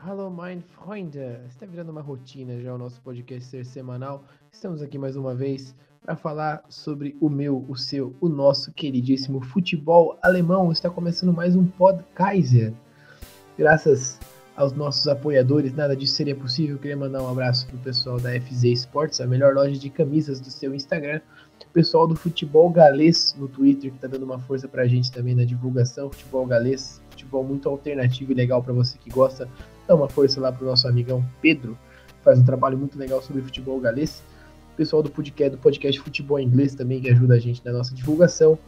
Hallo, mein Freunde! Está virando uma rotina já o nosso podcast ser semanal. Estamos aqui mais uma vez para falar sobre o meu, o seu, o nosso queridíssimo futebol alemão. Está começando mais um Pod Kaiser. Graças aos nossos apoiadores, nada disso seria possível. Queria mandar um abraço pro pessoal da FZ Sports, a melhor loja de camisas do seu Instagram. O pessoal do Futebol Galês no Twitter, que tá dando uma força pra gente também na divulgação. Futebol Galês, futebol muito alternativo e legal para você que gosta. Dá uma força lá pro nosso amigão Pedro, que faz um trabalho muito legal sobre futebol galês. O pessoal do podcast, do podcast Futebol Inglês também, que ajuda a gente na nossa divulgação.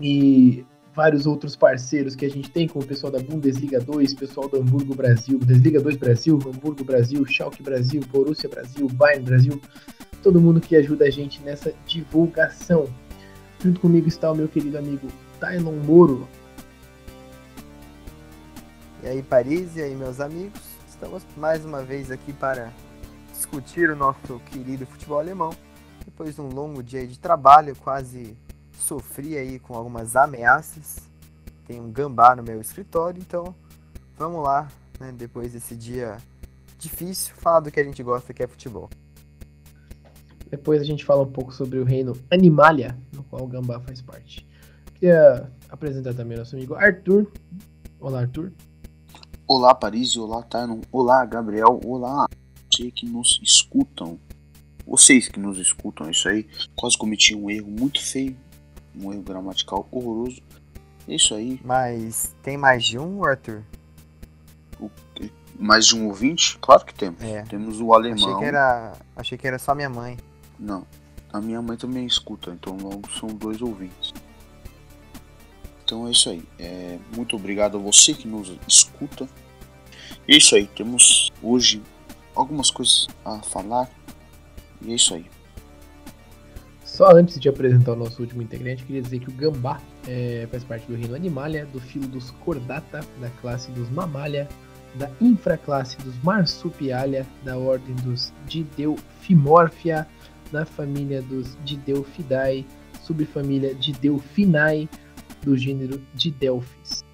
E vários outros parceiros que a gente tem, como o pessoal da Bundesliga 2, pessoal do Hamburgo Brasil, Bundesliga 2 Brasil, Hamburgo Brasil, Schalke Brasil, Borussia Brasil, Bayern Brasil, todo mundo que ajuda a gente nessa divulgação. Junto comigo está o meu querido amigo Tylon Moro. E aí, Paris, e aí, meus amigos, estamos mais uma vez aqui para discutir o nosso querido futebol alemão. Depois de um longo dia de trabalho, quase sofri aí com algumas ameaças. Tem um gambá no meu escritório, então vamos lá, né, depois desse dia difícil, falar do que a gente gosta, que é futebol. Depois a gente fala um pouco sobre o reino Animalia, no qual o gambá faz parte. Queria apresentar também nosso amigo Arthur. Olá, Arthur. Olá, Paris, olá, Tyron, olá, Gabriel, olá, você que nos escutam. Vocês que nos escutam, isso aí. Quase cometi um erro muito feio um erro gramatical horroroso. É isso aí. Mas tem mais de um, Arthur? O, mais de um ouvinte? Claro que temos. É. Temos o alemão. Achei que, era, achei que era só minha mãe. Não. A minha mãe também escuta, então logo são dois ouvintes. Então é isso aí. É, muito obrigado a você que nos escuta. É isso aí. Temos hoje algumas coisas a falar. E é isso aí. Só antes de apresentar o nosso último integrante, queria dizer que o gambá é, faz parte do reino Animalia, do filo dos Chordata, da classe dos Mammalia, da infraclasse dos Marsupialia, da ordem dos Didelphimorphia, da família dos Didelphidae, subfamília Didelphinae, do gênero Didelphis.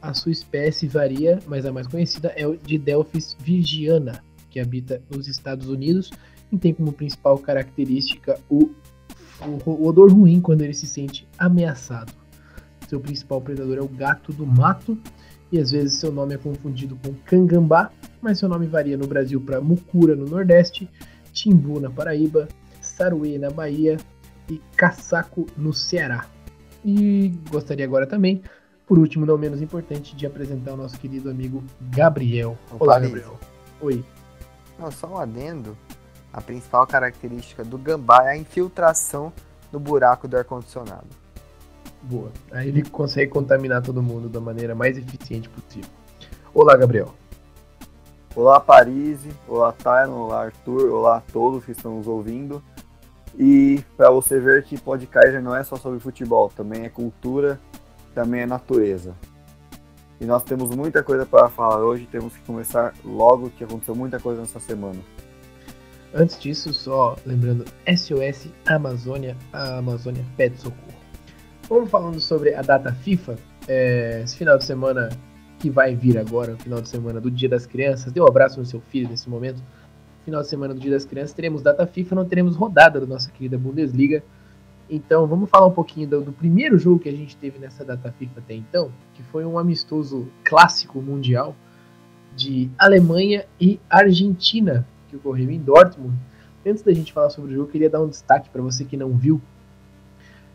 A sua espécie varia, mas a mais conhecida é o Didelphis virgiana, que habita nos Estados Unidos e tem como principal característica o o odor ruim quando ele se sente ameaçado. Seu principal predador é o gato do mato, e às vezes seu nome é confundido com cangambá, mas seu nome varia no Brasil para mucura no Nordeste, timbu na Paraíba, saruê na Bahia e caçaco no Ceará. E gostaria agora também, por último, não menos importante, de apresentar o nosso querido amigo Gabriel. Olá, Gabriel. Oi. Não, só um adendo. A principal característica do gambá é a infiltração no buraco do ar-condicionado. Boa. Aí ele consegue contaminar todo mundo da maneira mais eficiente possível. Olá, Gabriel. Olá, Paris. Olá, Tyron. Olá, Arthur. Olá a todos que estão nos ouvindo. E para você ver que podcast não é só sobre futebol, também é cultura, também é natureza. E nós temos muita coisa para falar hoje, temos que começar logo, que aconteceu muita coisa nessa semana. Antes disso, só lembrando SOS Amazônia, a Amazônia pede socorro. Vamos falando sobre a data FIFA, é, esse final de semana que vai vir agora, o final de semana do Dia das Crianças, dê um abraço no seu filho nesse momento. Final de semana do Dia das Crianças teremos data FIFA, não teremos rodada da nossa querida Bundesliga. Então vamos falar um pouquinho do, do primeiro jogo que a gente teve nessa data FIFA até então, que foi um amistoso clássico mundial de Alemanha e Argentina, que ocorreu em Dortmund. Antes da gente falar sobre o jogo, eu queria dar um destaque para você que não viu.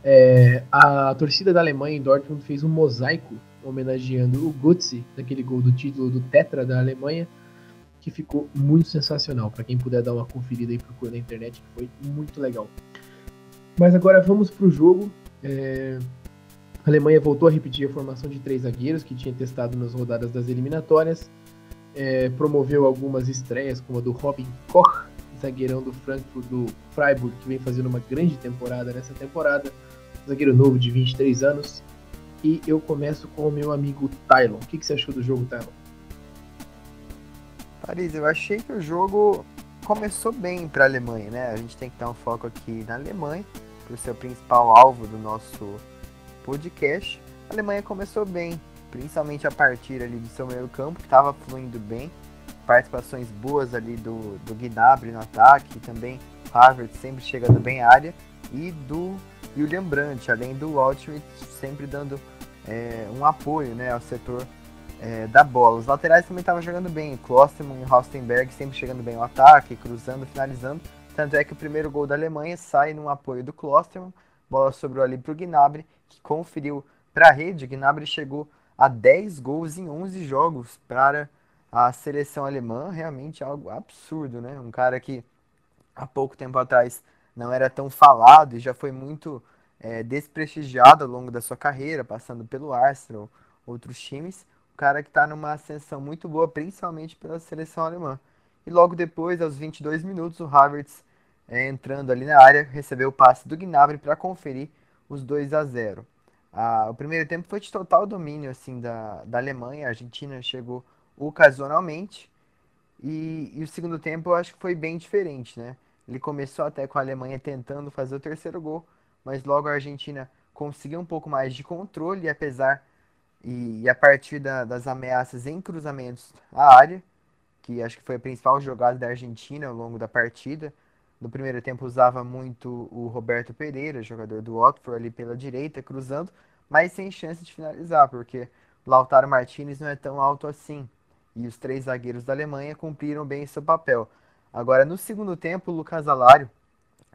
É, a torcida da Alemanha em Dortmund fez um mosaico homenageando o Götze, daquele gol do título do Tetra da Alemanha, que ficou muito sensacional. Para quem puder dar uma conferida e procurar na internet, foi muito legal. Mas agora vamos para o jogo. É, a Alemanha voltou a repetir a formação de três zagueiros que tinha testado nas rodadas das eliminatórias é, promoveu algumas estreias, como a do Robin Koch, zagueirão do Frankfurt do Freiburg, que vem fazendo uma grande temporada nessa temporada, zagueiro novo de 23 anos. E eu começo com o meu amigo Tylon. O que, que você achou do jogo, Tylon? Paris, eu achei que o jogo começou bem para a Alemanha, né? A gente tem que dar um foco aqui na Alemanha, por ser o principal alvo do nosso podcast. A Alemanha começou bem, principalmente a partir ali do seu meio campo, que estava fluindo bem, participações boas ali do, do Gnabry no ataque, também Harvard sempre chegando bem à área, e do William Brandt, além do Altschmidt sempre dando é, um apoio né, ao setor é, da bola. Os laterais também estavam jogando bem, Klosterman e Haustenberg sempre chegando bem ao ataque, cruzando, finalizando. Tanto é que o primeiro gol da Alemanha sai num apoio do Klosterman, bola sobrou ali para o Gnabry, que conferiu para a rede. Gnabry chegou a 10 gols em 11 jogos para a seleção alemã, realmente algo absurdo, né? Um cara que há pouco tempo atrás não era tão falado e já foi muito é, desprestigiado ao longo da sua carreira, passando pelo Arsenal, outros times. Cara que está numa ascensão muito boa, principalmente pela seleção alemã. E logo depois, aos 22 minutos, o Havertz, é, entrando ali na área, recebeu o passe do Gnabry para conferir os 2 a 0. Ah, o primeiro tempo foi de total domínio assim da, da Alemanha. A Argentina chegou ocasionalmente. E, e, o segundo tempo eu acho que foi bem diferente, né? Ele começou até com a Alemanha tentando fazer o terceiro gol, mas logo a Argentina conseguiu um pouco mais de controle, apesar e, e a partir da, das ameaças em cruzamentos à área, que acho que foi a principal jogada da Argentina ao longo da partida. No primeiro tempo usava muito o Roberto Pereira, jogador do Watford, ali pela direita, cruzando, mas sem chance de finalizar, porque Lautaro Martinez não é tão alto assim. E os três zagueiros da Alemanha cumpriram bem seu papel. Agora, no segundo tempo, o Lucas Alário,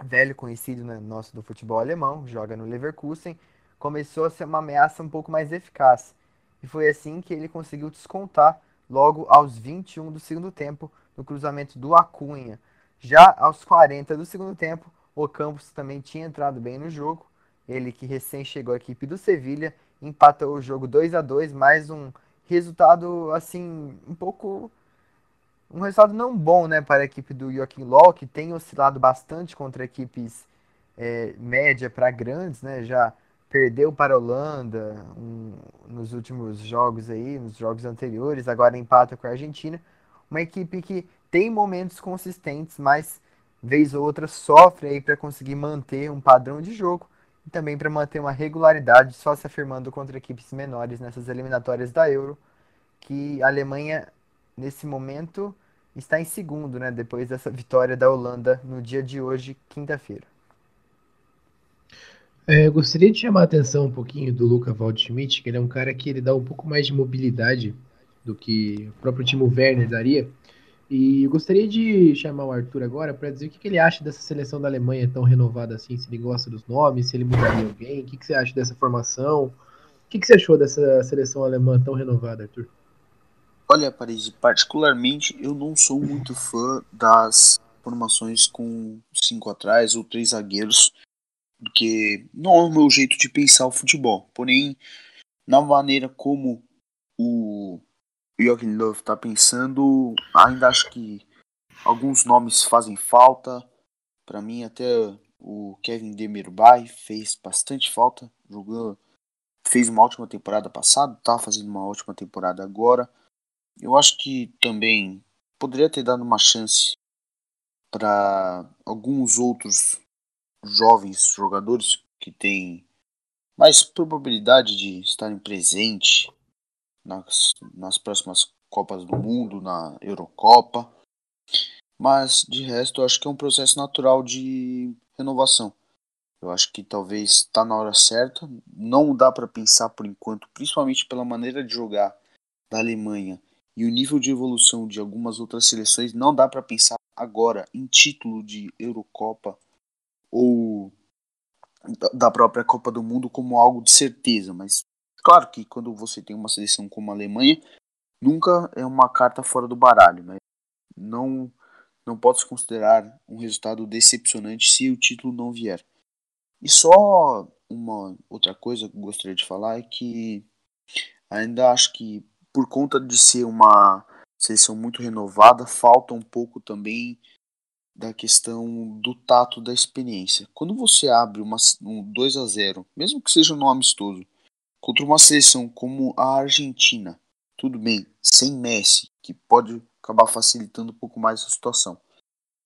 velho conhecido né, nosso do futebol alemão, joga no Leverkusen, começou a ser uma ameaça um pouco mais eficaz. E foi assim que ele conseguiu descontar logo aos 21 do segundo tempo no cruzamento do Acunha. Já aos 40 do segundo tempo, o Campos também tinha entrado bem no jogo. Ele que recém chegou à equipe do Sevilha, empatou o jogo 2 a 2 mais um resultado assim um pouco um resultado não bom né, para a equipe do Joaquim Low, que tem oscilado bastante contra equipes é, média para grandes, né? Já perdeu para a Holanda um, nos últimos jogos aí, nos jogos anteriores, agora empata com a Argentina. Uma equipe que tem momentos consistentes, mas vez ou outra sofre aí para conseguir manter um padrão de jogo e também para manter uma regularidade, só se afirmando contra equipes menores nessas eliminatórias da Euro, que a Alemanha nesse momento está em segundo, né, depois dessa vitória da Holanda no dia de hoje, quinta-feira. É, eu gostaria de chamar a atenção um pouquinho do Luca Waldschmidt, que ele é um cara que ele dá um pouco mais de mobilidade do que o próprio Timo Werner daria. E eu gostaria de chamar o Arthur agora para dizer o que, que, ele acha dessa seleção da Alemanha tão renovada assim, se ele gosta dos nomes, se ele mudaria alguém, o que, que você acha dessa formação, o que, que você achou dessa seleção alemã tão renovada, Arthur? Olha, Paris, particularmente eu não sou muito fã das formações com cinco atrás ou três zagueiros, porque não é o meu jeito de pensar o futebol. Porém, na maneira como o Joachim Löw está pensando, ainda acho que alguns nomes fazem falta. Para mim, até o Kevin Demirbay fez bastante falta. Jogou, fez uma ótima temporada passada, está fazendo uma ótima temporada agora. Eu acho que também poderia ter dado uma chance para alguns outros jovens jogadores que têm mais probabilidade de estarem presentes nas, nas próximas Copas do Mundo, na Eurocopa. Mas de resto, eu acho que é um processo natural de renovação. Eu acho que talvez está na hora certa. Não dá para pensar por enquanto, principalmente pela maneira de jogar da Alemanha e o nível de evolução de algumas outras seleções, não dá para pensar agora em título de Eurocopa ou da própria Copa do Mundo como algo de certeza, mas claro que quando você tem uma seleção como a Alemanha, nunca é uma carta fora do baralho, mas não não pode se considerar um resultado decepcionante se o título não vier. E só uma outra coisa que eu gostaria de falar é que ainda acho que por conta de ser uma seleção muito renovada, falta um pouco também da questão do tato da experiência. Quando você abre uma, um 2 a 0 mesmo que seja no amistoso, contra uma seleção como a Argentina, tudo bem, sem Messi, que pode acabar facilitando um pouco mais a situação.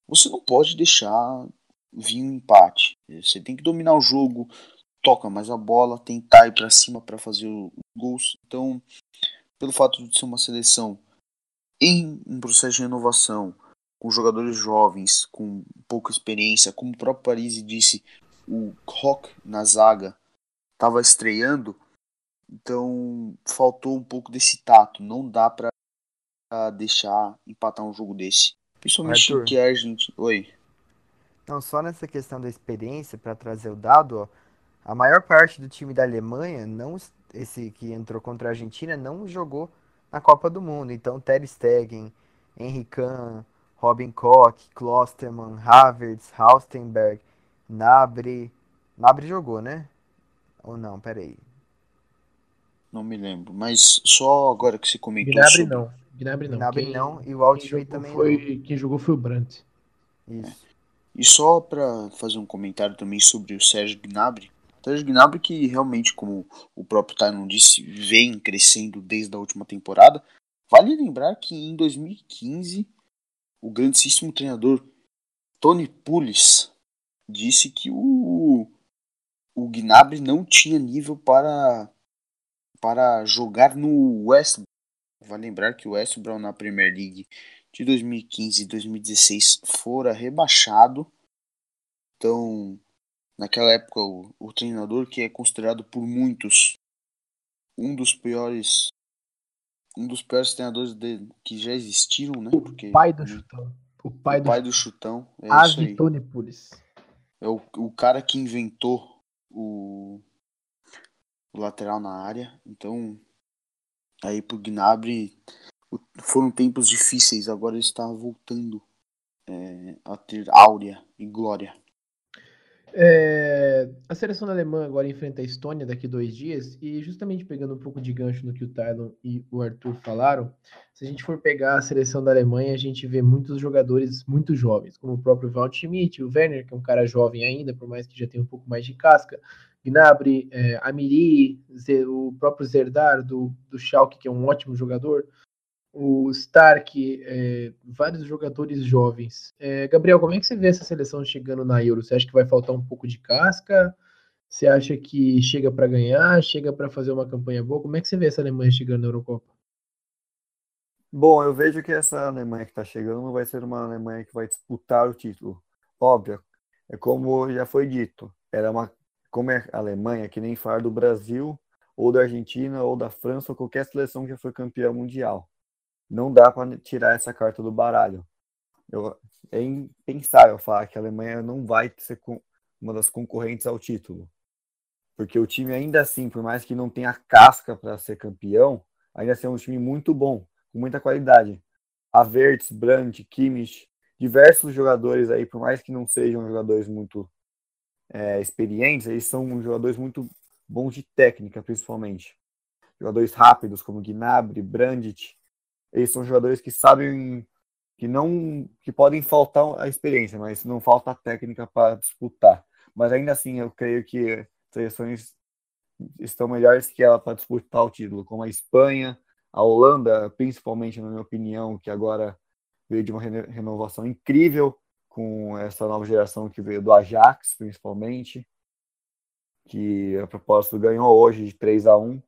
Você não pode deixar vir um empate. Você tem que dominar o jogo, toca mais a bola, tentar ir para cima para fazer os gols. Então, pelo fato de ser uma seleção em um processo de renovação, com jogadores jovens, com pouca experiência, como o próprio Paris disse, o Rock na zaga estava estreando, então faltou um pouco desse tato. Não dá para deixar empatar um jogo desse. Principalmente Arthur. que é a gente. Oi. Não, só nessa questão da experiência, para trazer o dado, ó, a maior parte do time da Alemanha, não esse que entrou contra a Argentina, não jogou na Copa do Mundo. Então, Ter Stegen, Henry Kahn, Robin Koch, Klosterman, Havertz, Haustenberg, Nabre. Nabre jogou, né? Ou não? Peraí. Não me lembro, mas só agora que se comentou Gnabry sobre... não. Gnabry não. Gnabry quem, não e o Altschmidt também foi, não. Quem jogou foi o Brandt. Isso. E só para fazer um comentário também sobre o Sérgio Gnabry. Sérgio Gnabry que realmente, como o próprio Tyron disse, vem crescendo desde a última temporada. Vale lembrar que em 2015 o grandíssimo treinador Tony Pulis disse que o, o Gnabry não tinha nível para, para jogar no West Vale lembrar que o West Brom na Premier League de 2015 e 2016 fora rebaixado. Então, naquela época, o, o treinador que é considerado por muitos um dos piores um dos piores treinadores de, que já existiram, né? Porque, o pai do chutão. O pai, o do, pai do chutão. É Avi Tony Pulis. É o, o cara que inventou o, o lateral na área. Então, aí pro Gnabry foram tempos difíceis, agora ele está voltando é, a ter áurea e glória. É, a seleção alemã agora enfrenta a Estônia daqui dois dias, e justamente pegando um pouco de gancho no que o Tylon e o Arthur falaram, se a gente for pegar a seleção da Alemanha, a gente vê muitos jogadores muito jovens, como o próprio Walt Schmidt, o Werner, que é um cara jovem ainda, por mais que já tenha um pouco mais de casca, Gnabry, é, Amiri, o próprio Zerdar do, do Schalke, que é um ótimo jogador, o Stark, é, vários jogadores jovens. É, Gabriel, como é que você vê essa seleção chegando na Euro? Você acha que vai faltar um pouco de casca? Você acha que chega para ganhar, chega para fazer uma campanha boa? Como é que você vê essa Alemanha chegando na Eurocopa? Bom, eu vejo que essa Alemanha que está chegando vai ser uma Alemanha que vai disputar o título. Óbvio, é como já foi dito, era uma como é a Alemanha, que nem falar do Brasil, ou da Argentina, ou da França, ou qualquer seleção que já foi campeã mundial. Não dá para tirar essa carta do baralho. Eu, é impensável falar que a Alemanha não vai ser uma das concorrentes ao título. Porque o time, ainda assim, por mais que não tenha casca para ser campeão, ainda assim é um time muito bom, com muita qualidade. Avertz, Brandt, Kimmich, diversos jogadores aí, por mais que não sejam jogadores muito é, experientes, eles são jogadores muito bons de técnica, principalmente. Jogadores rápidos, como Gnabry, Brandt, eles são jogadores que sabem que não que podem faltar a experiência, mas não falta a técnica para disputar. Mas ainda assim, eu creio que seleções estão melhores que ela para disputar o título, como a Espanha, a Holanda, principalmente na minha opinião, que agora veio de uma renovação incrível, com essa nova geração que veio do Ajax, principalmente, que a propósito ganhou hoje de 3 a 1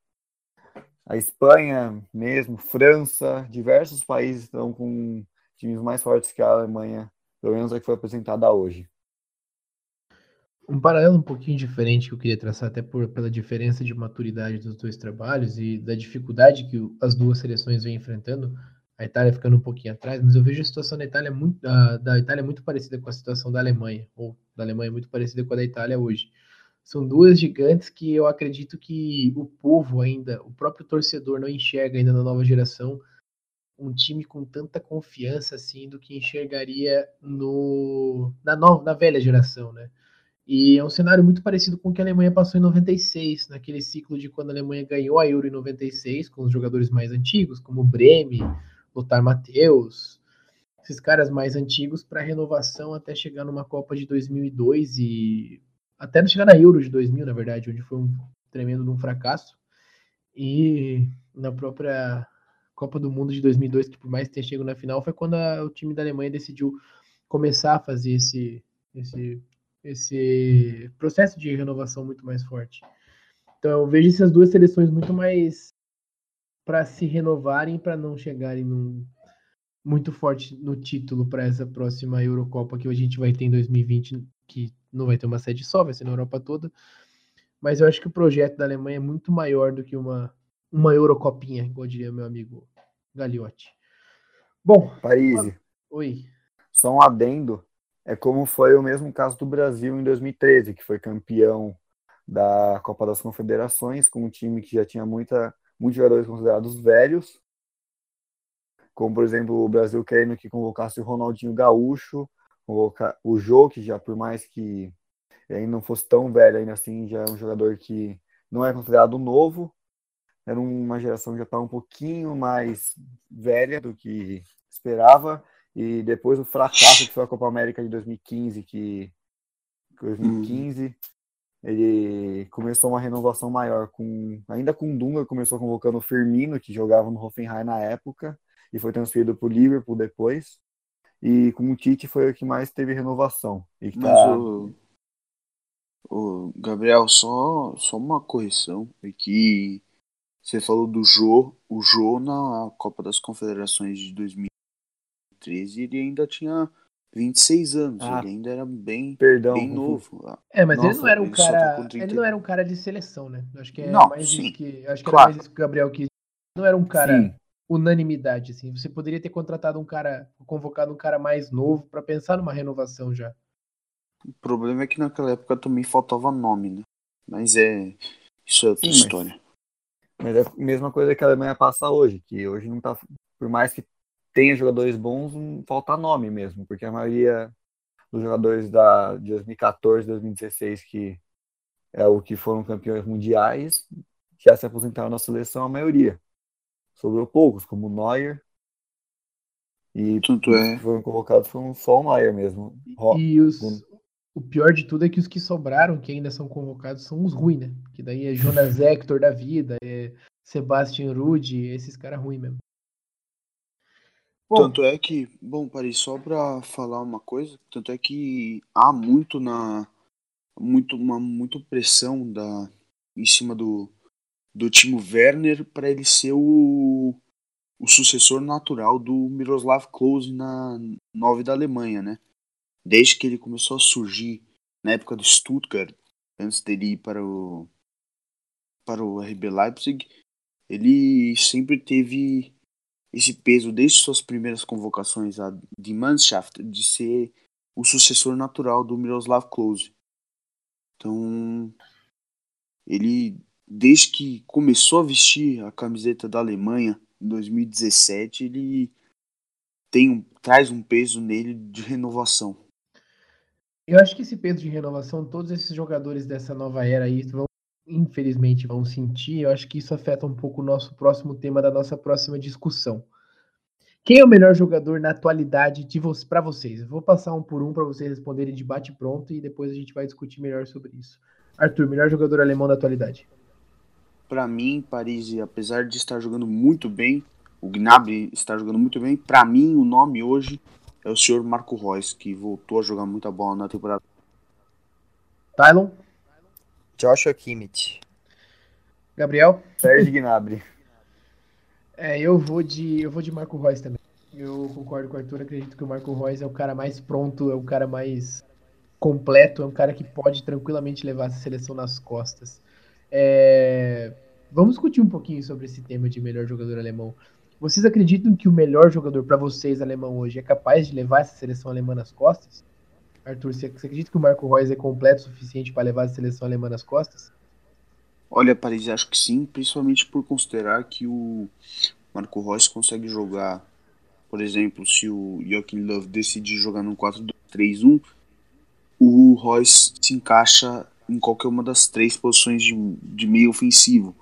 A Espanha mesmo, França, diversos países estão com times mais fortes que a Alemanha, pelo menos a que foi apresentada hoje. Um paralelo um pouquinho diferente que eu queria traçar, até por, pela diferença de maturidade dos dois trabalhos e da dificuldade que as duas seleções vêm enfrentando, a Itália ficando um pouquinho atrás, mas eu vejo a situação da Itália muito, da, da Itália muito parecida com a situação da Alemanha, ou da Alemanha muito parecida com a da Itália hoje. São duas gigantes que eu acredito que o povo ainda, o próprio torcedor não enxerga ainda na nova geração um time com tanta confiança assim do que enxergaria no na nova, na velha geração, né? E é um cenário muito parecido com o que a Alemanha passou em 96, naquele ciclo de quando a Alemanha ganhou a Euro em 96, com os jogadores mais antigos, como Breme, Lothar Matheus, esses caras mais antigos para renovação até chegar numa Copa de 2002 e até chegar na Euro de 2000, na verdade, onde foi um tremendo um fracasso. E na própria Copa do Mundo de 2002, que por mais que tenha chegado na final, foi quando a, o time da Alemanha decidiu começar a fazer esse, esse esse processo de renovação muito mais forte. Então eu vejo essas duas seleções muito mais para se renovarem para não chegarem num, muito forte no título para essa próxima Eurocopa que a gente vai ter em 2020, que não vai ter uma sede só, vai ser na Europa toda. Mas eu acho que o projeto da Alemanha é muito maior do que uma, uma Eurocopinha, igual diria meu amigo Gagliotti. Bom. País. Oi. Só um adendo. É como foi o mesmo caso do Brasil em 2013, que foi campeão da Copa das Confederações, com um time que já tinha muita, muitos jogadores considerados velhos, como por exemplo o Brasil querendo que convocasse o Ronaldinho Gaúcho, o Jô, que já por mais que ele não fosse tão velho ainda assim, já é um jogador que não é considerado novo, era uma geração que já estava um pouquinho mais velha do que esperava, e depois o fracasso que foi a Copa América de 2015, que 2015 hum. ele começou uma renovação maior com ainda com Dunga começou convocando o Firmino que jogava no Hoffenheim na época e foi transferido para o Liverpool depois e com o Tite foi o que mais teve renovação e Mas tá... o, o Gabriel só só uma correção é que você falou do Jô, o Jô na Copa das Confederações de 2013 ele ainda tinha 26 anos, ah, ele ainda era bem, perdão, bem novo. É, mas Nossa, ele não era um ele cara, ele não era um cara de seleção, né? Acho que é não, mais sim, isso que, acho que claro. era mais isso que o Gabriel quis. Não era um cara sim. Unanimidade assim. Você poderia ter contratado um cara, convocado um cara mais novo para pensar numa renovação já. O problema é que naquela época também faltava nome, né? Mas é isso é outra sim, história. Mas, mas é a mesma coisa que a Alemanha passa hoje, que hoje não tá por mais que tenha jogadores bons, não falta nome mesmo, porque a maioria dos jogadores da, de 2014, 2016, que é o que foram campeões mundiais, já se aposentaram na seleção, a maioria. Sobrou poucos, como o Neuer. E Tudo é. foram convocados foram só o Neuer mesmo. E os, o pior de tudo é que os que sobraram, que ainda são convocados, são os ruins, né? Que daí é Jonas Hector da vida, é Sebastian Rude, esses caras ruins mesmo. Bom, tanto é que, bom, Paris, só para falar uma coisa, tanto é que há muito na muito uma muito pressão da em cima do do Timo Werner para ele ser o, o sucessor natural do Miroslav Klose na nove da Alemanha, né? Desde que ele começou a surgir na época do Stuttgart, antes dele ir para o para o RB Leipzig, ele sempre teve esse peso desde suas primeiras convocações de Mannschaft de ser o sucessor natural do Miroslav Klose. Então, ele desde que começou a vestir a camiseta da Alemanha em 2017, ele tem um, traz um peso nele de renovação. Eu acho que esse peso de renovação, todos esses jogadores dessa nova era aí vão, infelizmente, vão sentir. Eu acho que isso afeta um pouco o nosso próximo tema da nossa próxima discussão. Quem é o melhor jogador na atualidade de vo para vocês? Eu vou passar um por um para vocês responderem de bate pronto e depois a gente vai discutir melhor sobre isso. Arthur, melhor jogador alemão da atualidade? Para mim, Paris, apesar de estar jogando muito bem, o Gnabry está jogando muito bem. Para mim, o nome hoje é o senhor Marco Reus, que voltou a jogar muita bola na temporada. Tylon? Joshua Kimmich. Gabriel? Sérgio Gnabry. É, eu vou de eu vou de Marco Reus também. Eu concordo com o Arthur, acredito que o Marco Reus é o cara mais pronto, é o cara mais completo, é um cara que pode tranquilamente levar essa seleção nas costas. É... Vamos discutir um pouquinho sobre esse tema de melhor jogador alemão. Vocês acreditam que o melhor jogador para vocês alemão hoje é capaz de levar essa seleção alemã nas costas? Arthur, você acredita que o Marco Reus é completo o suficiente para levar a seleção alemã nas costas? Olha, Paris, acho que sim, principalmente por considerar que o Marco Reus consegue jogar, por exemplo, se o Joachim Love decidir jogar no 4-2-3-1, o Reus se encaixa em qualquer uma das três posições de, de meio ofensivo.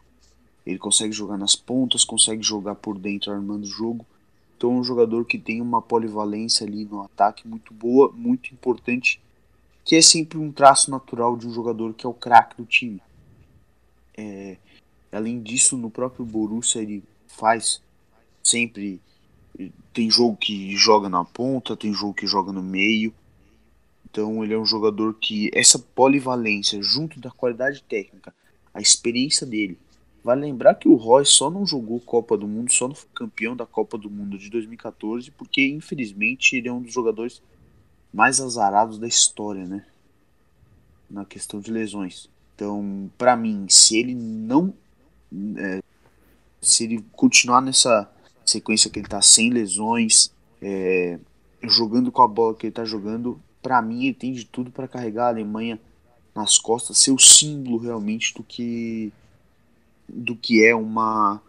Ele consegue jogar nas pontas, consegue jogar por dentro armando o jogo. Então é um jogador que tem uma polivalência ali no ataque muito boa, muito importante, que é sempre um traço natural de um jogador que é o craque do time. É, além disso, no próprio Borussia ele faz sempre tem jogo que joga na ponta, tem jogo que joga no meio. Então ele é um jogador que essa polivalência, junto da qualidade técnica, a experiência dele. Vale lembrar que o Roy só não jogou Copa do Mundo, só não foi campeão da Copa do Mundo de 2014, porque infelizmente ele é um dos jogadores mais azarados da história, né? Na questão de lesões. Então, para mim, se ele não. É, se ele continuar nessa sequência que ele tá sem lesões, é, jogando com a bola que ele tá jogando, para mim ele tem de tudo para carregar a Alemanha nas costas, ser o símbolo realmente do que do que é uma,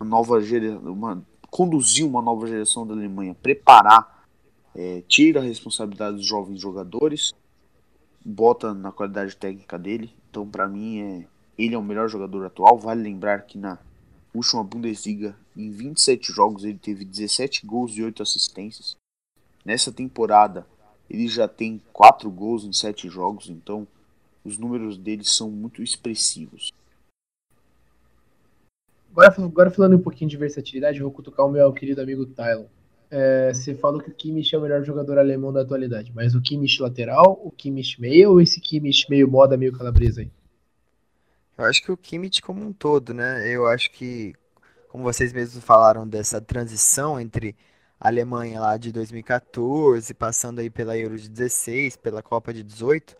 nova geração, uma, conduzir uma nova geração da Alemanha, preparar, é, tira a responsabilidade dos jovens jogadores, bota na qualidade técnica dele. Então, para mim, é, ele é o melhor jogador atual. Vale lembrar que na última Bundesliga, em 27 jogos, ele teve 17 gols e 8 assistências. Nessa temporada, ele já tem 4 gols em 7 jogos, então os números dele são muito expressivos. Agora, agora falando um pouquinho de versatilidade, vou cutucar o meu querido amigo Tylon. É, você falou que o Kimmich é o melhor jogador alemão da atualidade, mas o Kimmich lateral, o Kimmich meio ou esse Kimmich meio moda, meio calabresa aí? Eu acho que o Kimmich como um todo, né? Eu acho que, como vocês mesmos falaram dessa transição entre Alemanha lá de 2014, passando aí pela Euro de 16, pela Copa de 18,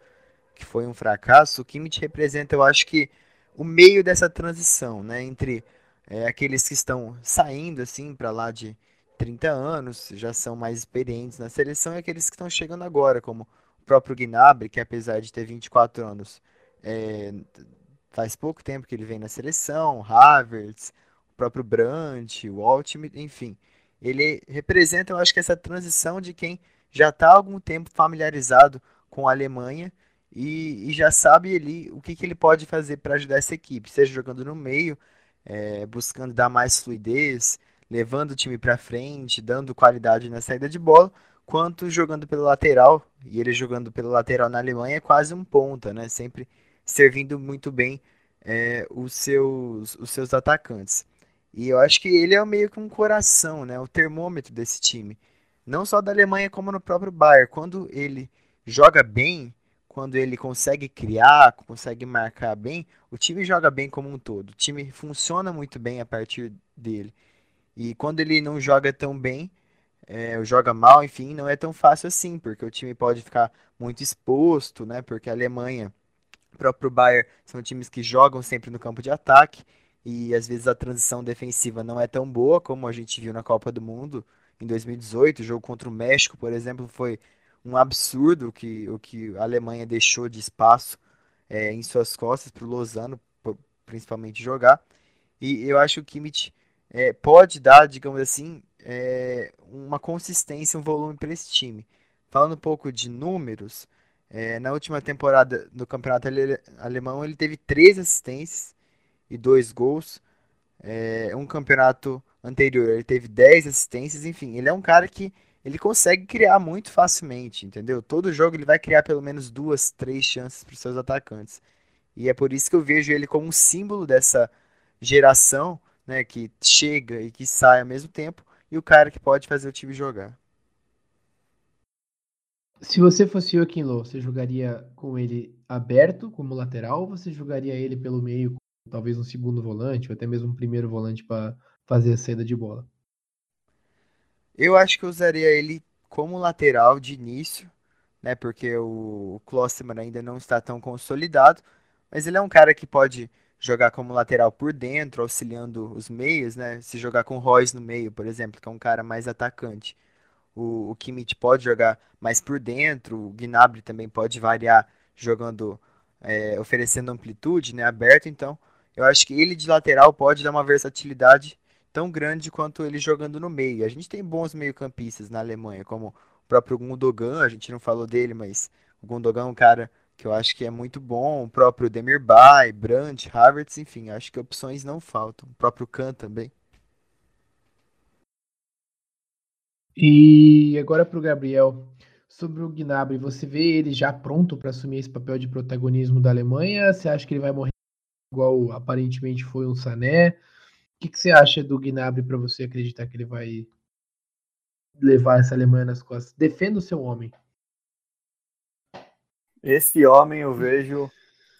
que foi um fracasso, o Kimmich representa, eu acho que, o meio dessa transição, né? Entre é, aqueles que estão saindo assim para lá de 30 anos, já são mais experientes na seleção, e aqueles que estão chegando agora, como o próprio Gnabry, que apesar de ter 24 anos, é, faz pouco tempo que ele vem na seleção, Havertz, o próprio Brandt, o Altman, enfim. Ele representa, eu acho que essa transição de quem já está há algum tempo familiarizado com a Alemanha e, e já sabe ali o que, que ele pode fazer para ajudar essa equipe, seja jogando no meio, é, buscando dar mais fluidez, levando o time para frente, dando qualidade na saída de bola, quanto jogando pelo lateral, e ele jogando pelo lateral na Alemanha é quase um ponta, né? Sempre servindo muito bem é, os, seus, os seus atacantes. E eu acho que ele é meio que um coração, né? O termômetro desse time. Não só da Alemanha, como no próprio Bayern. Quando ele joga bem, quando ele consegue criar, consegue marcar bem, o time joga bem como um todo. O time funciona muito bem a partir dele. E quando ele não joga tão bem, é, joga mal, enfim, não é tão fácil assim, porque o time pode ficar muito exposto, né? Porque a Alemanha, o próprio Bayern, são times que jogam sempre no campo de ataque e às vezes a transição defensiva não é tão boa como a gente viu na Copa do Mundo em 2018. O jogo contra o México, por exemplo, foi um absurdo o que, o que a Alemanha deixou de espaço é, em suas costas para o Lozano, principalmente, jogar. E eu acho que o Kimmich é, pode dar, digamos assim, é, uma consistência, um volume para esse time. Falando um pouco de números, é, na última temporada do Campeonato Alemão ele teve três assistências e dois gols. É, um campeonato anterior ele teve 10 assistências, enfim, ele é um cara que ele consegue criar muito facilmente, entendeu? Todo jogo ele vai criar pelo menos duas, três chances para os seus atacantes. E é por isso que eu vejo ele como um símbolo dessa geração, né, que chega e que sai ao mesmo tempo, e o cara que pode fazer o time jogar. Se você fosse o Kim Low, você jogaria com ele aberto como lateral ou você jogaria ele pelo meio, talvez um segundo volante ou até mesmo um primeiro volante para fazer a saída de bola? Eu acho que eu usaria ele como lateral de início, né? Porque o, o ainda não está tão consolidado, mas ele é um cara que pode jogar como lateral por dentro, auxiliando os meios, né? Se jogar com o Royce no meio, por exemplo, que é um cara mais atacante. O, o Kimmich pode jogar mais por dentro, o Gnabry também pode variar jogando, é, oferecendo amplitude, né? Aberto, então eu acho que ele de lateral pode dar uma versatilidade tão grande quanto ele jogando no meio. A gente tem bons meio-campistas na Alemanha, como o próprio Gundogan, a gente não falou dele, mas o Gundogan é um cara que eu acho que é muito bom, o próprio Demirbay, Brandt, Havertz, enfim, acho que opções não faltam. O próprio Kahn também. E agora para o Gabriel, sobre o Gnabry, você vê ele já pronto para assumir esse papel de protagonismo da Alemanha? Você acha que ele vai morrer igual aparentemente foi um Sané? que, que você acha do Gnabry para você acreditar que ele vai levar essa Alemanha nas costas? Defenda o seu homem. Esse homem eu vejo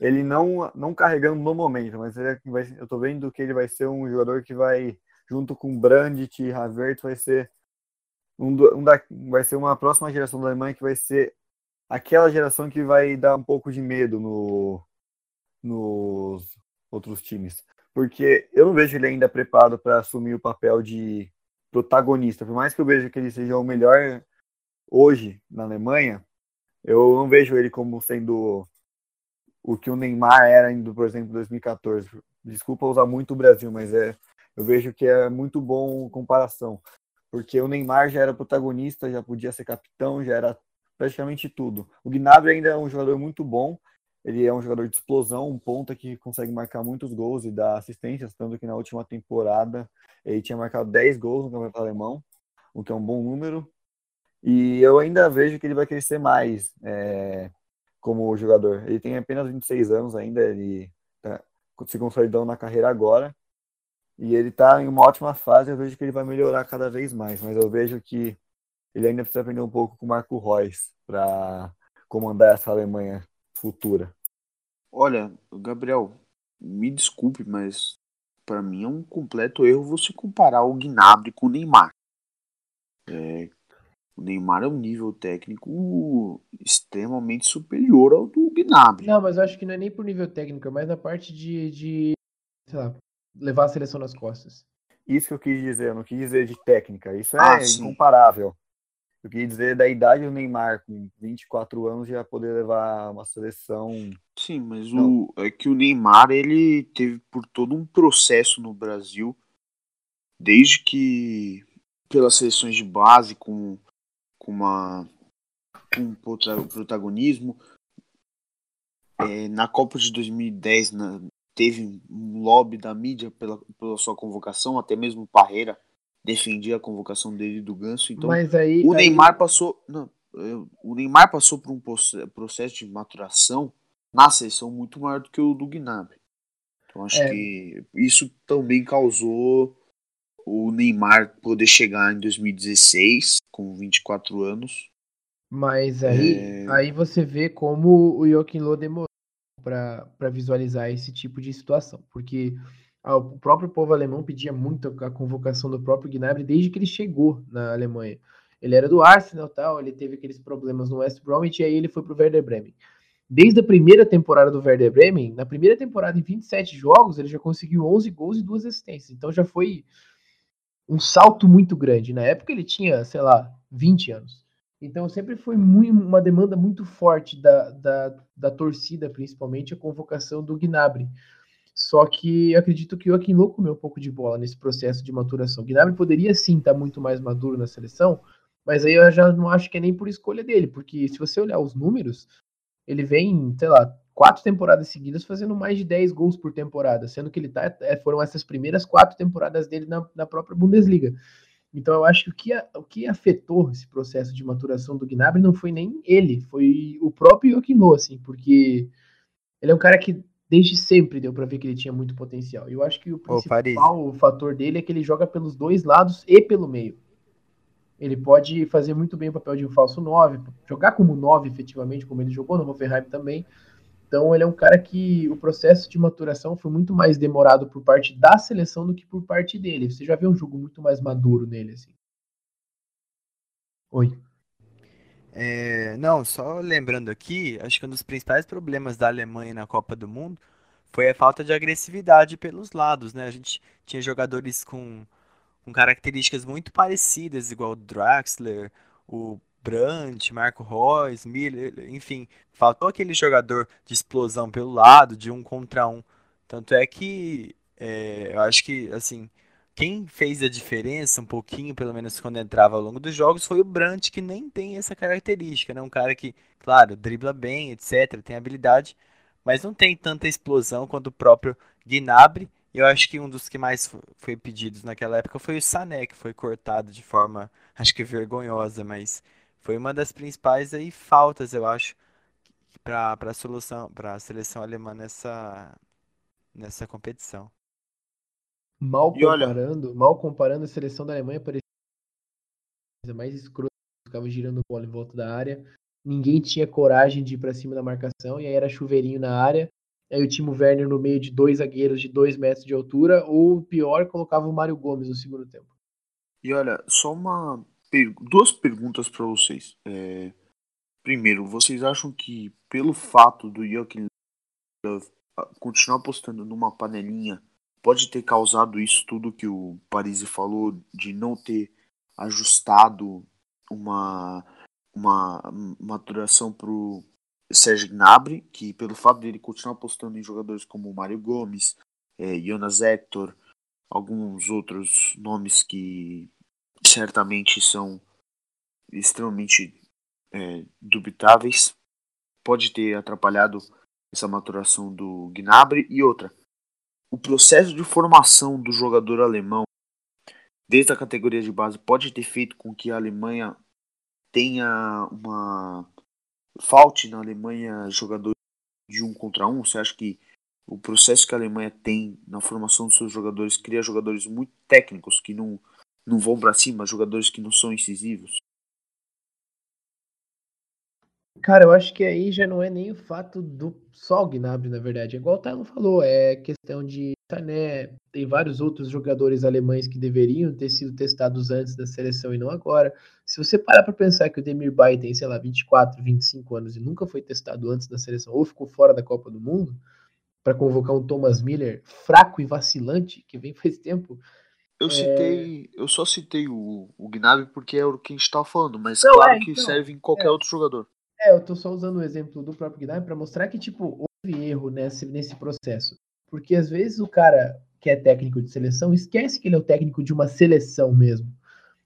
ele não, não carregando no momento, mas ele é vai, eu tô vendo que ele vai ser um jogador que vai, junto com Brandt e Havertz, vai ser um, um da, vai ser uma próxima geração da Alemanha que vai ser aquela geração que vai dar um pouco de medo no, nos outros times. Porque eu não vejo ele ainda preparado para assumir o papel de protagonista. Por mais que eu veja que ele seja o melhor hoje na Alemanha, eu não vejo ele como sendo o que o Neymar era, indo, por exemplo, em 2014. Desculpa usar muito o Brasil, mas é, eu vejo que é muito bom comparação. Porque o Neymar já era protagonista, já podia ser capitão, já era praticamente tudo. O Gnabry ainda é um jogador muito bom, ele é um jogador de explosão, um ponta que consegue marcar muitos gols e dar assistências, tanto que na última temporada ele tinha marcado 10 gols no Campeonato Alemão, o que é um bom número. E eu ainda vejo que ele vai crescer mais. É, como jogador. Ele tem apenas 26 anos ainda, ele tá se consolidando na carreira agora. E ele está em uma ótima fase, eu vejo que ele vai melhorar cada vez mais, mas eu vejo que ele ainda precisa aprender um pouco com o Marco Reus para comandar essa Alemanha futura. Olha, Gabriel, me desculpe, mas para mim é um completo erro você comparar o Gnabry com o Neymar. É, o Neymar é um nível técnico extremamente superior ao do Gnabry. Não, mas eu acho que não é nem por nível técnico, é mais na parte de, de sei lá, levar a seleção nas costas. Isso que eu quis dizer, eu não quis dizer de técnica, isso ah, é sim. incomparável. Eu quis dizer da idade do Neymar, com 24 anos, já poder levar uma seleção. Sim, mas o, é que o Neymar ele teve por todo um processo no Brasil, desde que pelas seleções de base, com com uma com protagonismo. É, na Copa de 2010 na, teve um lobby da mídia pela, pela sua convocação, até mesmo Parreira defendia a convocação dele do Ganso. Então aí, o Neymar passou. Não, o Neymar passou por um processo de maturação na seleção muito maior do que o do Gnabry. Então acho é. que isso também causou o Neymar poder chegar em 2016 com 24 anos. Mas aí, é... aí você vê como o Joaquim Loh demorou para visualizar esse tipo de situação, porque o próprio povo alemão pedia muito a convocação do próprio Gnabry desde que ele chegou na Alemanha. Ele era do Arsenal tal, ele teve aqueles problemas no West Bromwich e aí ele foi pro Werder Bremen. Desde a primeira temporada do Werder Bremen, na primeira temporada em 27 jogos, ele já conseguiu 11 gols e duas assistências. Então já foi um salto muito grande. Na época ele tinha, sei lá, 20 anos. Então sempre foi muito, uma demanda muito forte da, da, da torcida, principalmente a convocação do Gnabry. Só que acredito que o Joaquim Lô comeu um pouco de bola nesse processo de maturação. Gnabry poderia sim estar muito mais maduro na seleção, mas aí eu já não acho que é nem por escolha dele, porque se você olhar os números, ele vem, sei lá, quatro temporadas seguidas fazendo mais de 10 gols por temporada, sendo que ele tá, é, foram essas primeiras quatro temporadas dele na, na própria Bundesliga. Então eu acho que o que, o que afetou esse processo de maturação do Gnabry não foi nem ele, foi o próprio Joaquim assim, porque ele é um cara que desde sempre deu para ver que ele tinha muito potencial. E eu acho que o principal oh, fator dele é que ele joga pelos dois lados e pelo meio. Ele pode fazer muito bem o papel de um falso 9, jogar como 9 efetivamente, como ele jogou no Hoffenheim também, então ele é um cara que o processo de maturação foi muito mais demorado por parte da seleção do que por parte dele. Você já vê um jogo muito mais maduro nele, assim. Oi. É, não, só lembrando aqui, acho que um dos principais problemas da Alemanha na Copa do Mundo foi a falta de agressividade pelos lados, né? A gente tinha jogadores com, com características muito parecidas, igual o Draxler, o Brandt, Marco Reus, Miller, enfim, faltou aquele jogador de explosão pelo lado, de um contra um. Tanto é que é, eu acho que, assim, quem fez a diferença um pouquinho, pelo menos quando entrava ao longo dos jogos, foi o Brandt, que nem tem essa característica, né? Um cara que, claro, dribla bem, etc., tem habilidade, mas não tem tanta explosão quanto o próprio Gnabry. Eu acho que um dos que mais foi pedidos naquela época foi o Sané, que foi cortado de forma, acho que vergonhosa, mas foi uma das principais aí faltas, eu acho, para a solução, para a seleção alemã nessa nessa competição. Mal comparando, olha... mal comparando a seleção da Alemanha parecia mais escrota, ficava girando bola em volta da área. ninguém tinha coragem de ir para cima da marcação, e aí era chuveirinho na área, aí o Timo Werner no meio de dois zagueiros de dois metros de altura, ou pior, colocava o Mário Gomes no segundo tempo. E olha, só uma duas perguntas para vocês. É... Primeiro, vocês acham que pelo fato do Joaquim continuar apostando numa panelinha pode ter causado isso tudo que o Parisi falou de não ter ajustado uma uma maturação pro Sérgio Gnabry, que pelo fato dele continuar apostando em jogadores como Mário Gomes, é, Jonas Hector, alguns outros nomes que certamente são extremamente é, dubitáveis, pode ter atrapalhado essa maturação do Gnabry. E outra, o processo de formação do jogador alemão desde a categoria de base pode ter feito com que a Alemanha tenha uma falte na Alemanha jogador de um contra um? Você acha que o processo que a Alemanha tem na formação dos seus jogadores cria jogadores muito técnicos que não, não vão para cima, jogadores que não são incisivos? Cara, eu acho que aí já não é nem o fato do só o Gnabry, na verdade. É igual o Tylon falou, é questão de Sané, tem vários outros jogadores alemães que deveriam ter sido testados antes da seleção e não agora. Se você parar para pensar que o Demir Bay tem, sei lá, 24, 25 anos e nunca foi testado antes da seleção ou ficou fora da Copa do Mundo, para convocar um Thomas Miller fraco e vacilante, que vem faz tempo, eu é... citei, eu só citei o, o Gnabry porque é o que a gente estava falando, mas não, claro é, que então, serve em qualquer é. outro jogador. É, eu tô só usando o exemplo do próprio Gnabry para mostrar que, tipo, houve erro nesse, nesse processo. Porque às vezes o cara que é técnico de seleção esquece que ele é o técnico de uma seleção mesmo.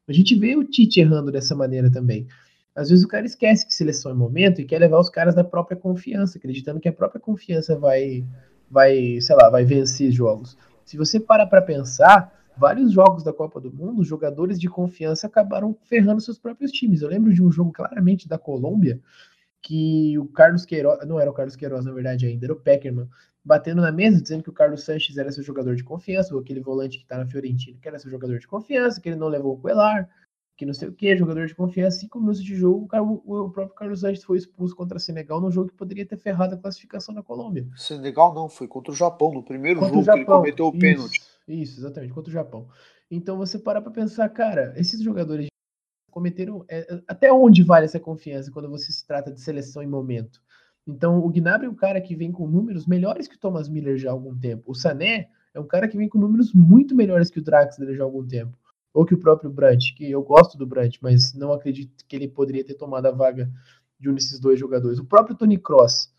A gente vê o Tite errando dessa maneira também. Às vezes o cara esquece que seleção é momento e quer levar os caras da própria confiança, acreditando que a própria confiança vai, vai, sei lá, vai vencer jogos. Se você para para pensar, vários jogos da Copa do Mundo, os jogadores de confiança acabaram ferrando seus próprios times. Eu lembro de um jogo claramente da Colômbia, que o Carlos Queiroz, não era o Carlos Queiroz na verdade ainda, era o Peckerman, batendo na mesa, dizendo que o Carlos Sanches era seu jogador de confiança, ou aquele volante que está na Fiorentina, que era seu jogador de confiança, que ele não levou o Coelar, que não sei o que, jogador de confiança. Cinco minutos de jogo, o, o próprio Carlos Sanches foi expulso contra Senegal num jogo que poderia ter ferrado a classificação da Colômbia. Senegal não, foi contra o Japão, no primeiro contra jogo que ele cometeu o pênalti. Isso, exatamente, contra o Japão. Então você parar para pensar, cara, esses jogadores cometeram. É, até onde vale essa confiança quando você se trata de seleção em momento? Então, o Gnabry é um cara que vem com números melhores que o Thomas Miller já há algum tempo. O Sané é um cara que vem com números muito melhores que o Draxler já há algum tempo. Ou que o próprio Brandt, que eu gosto do Brandt, mas não acredito que ele poderia ter tomado a vaga de um desses dois jogadores. O próprio Tony Cross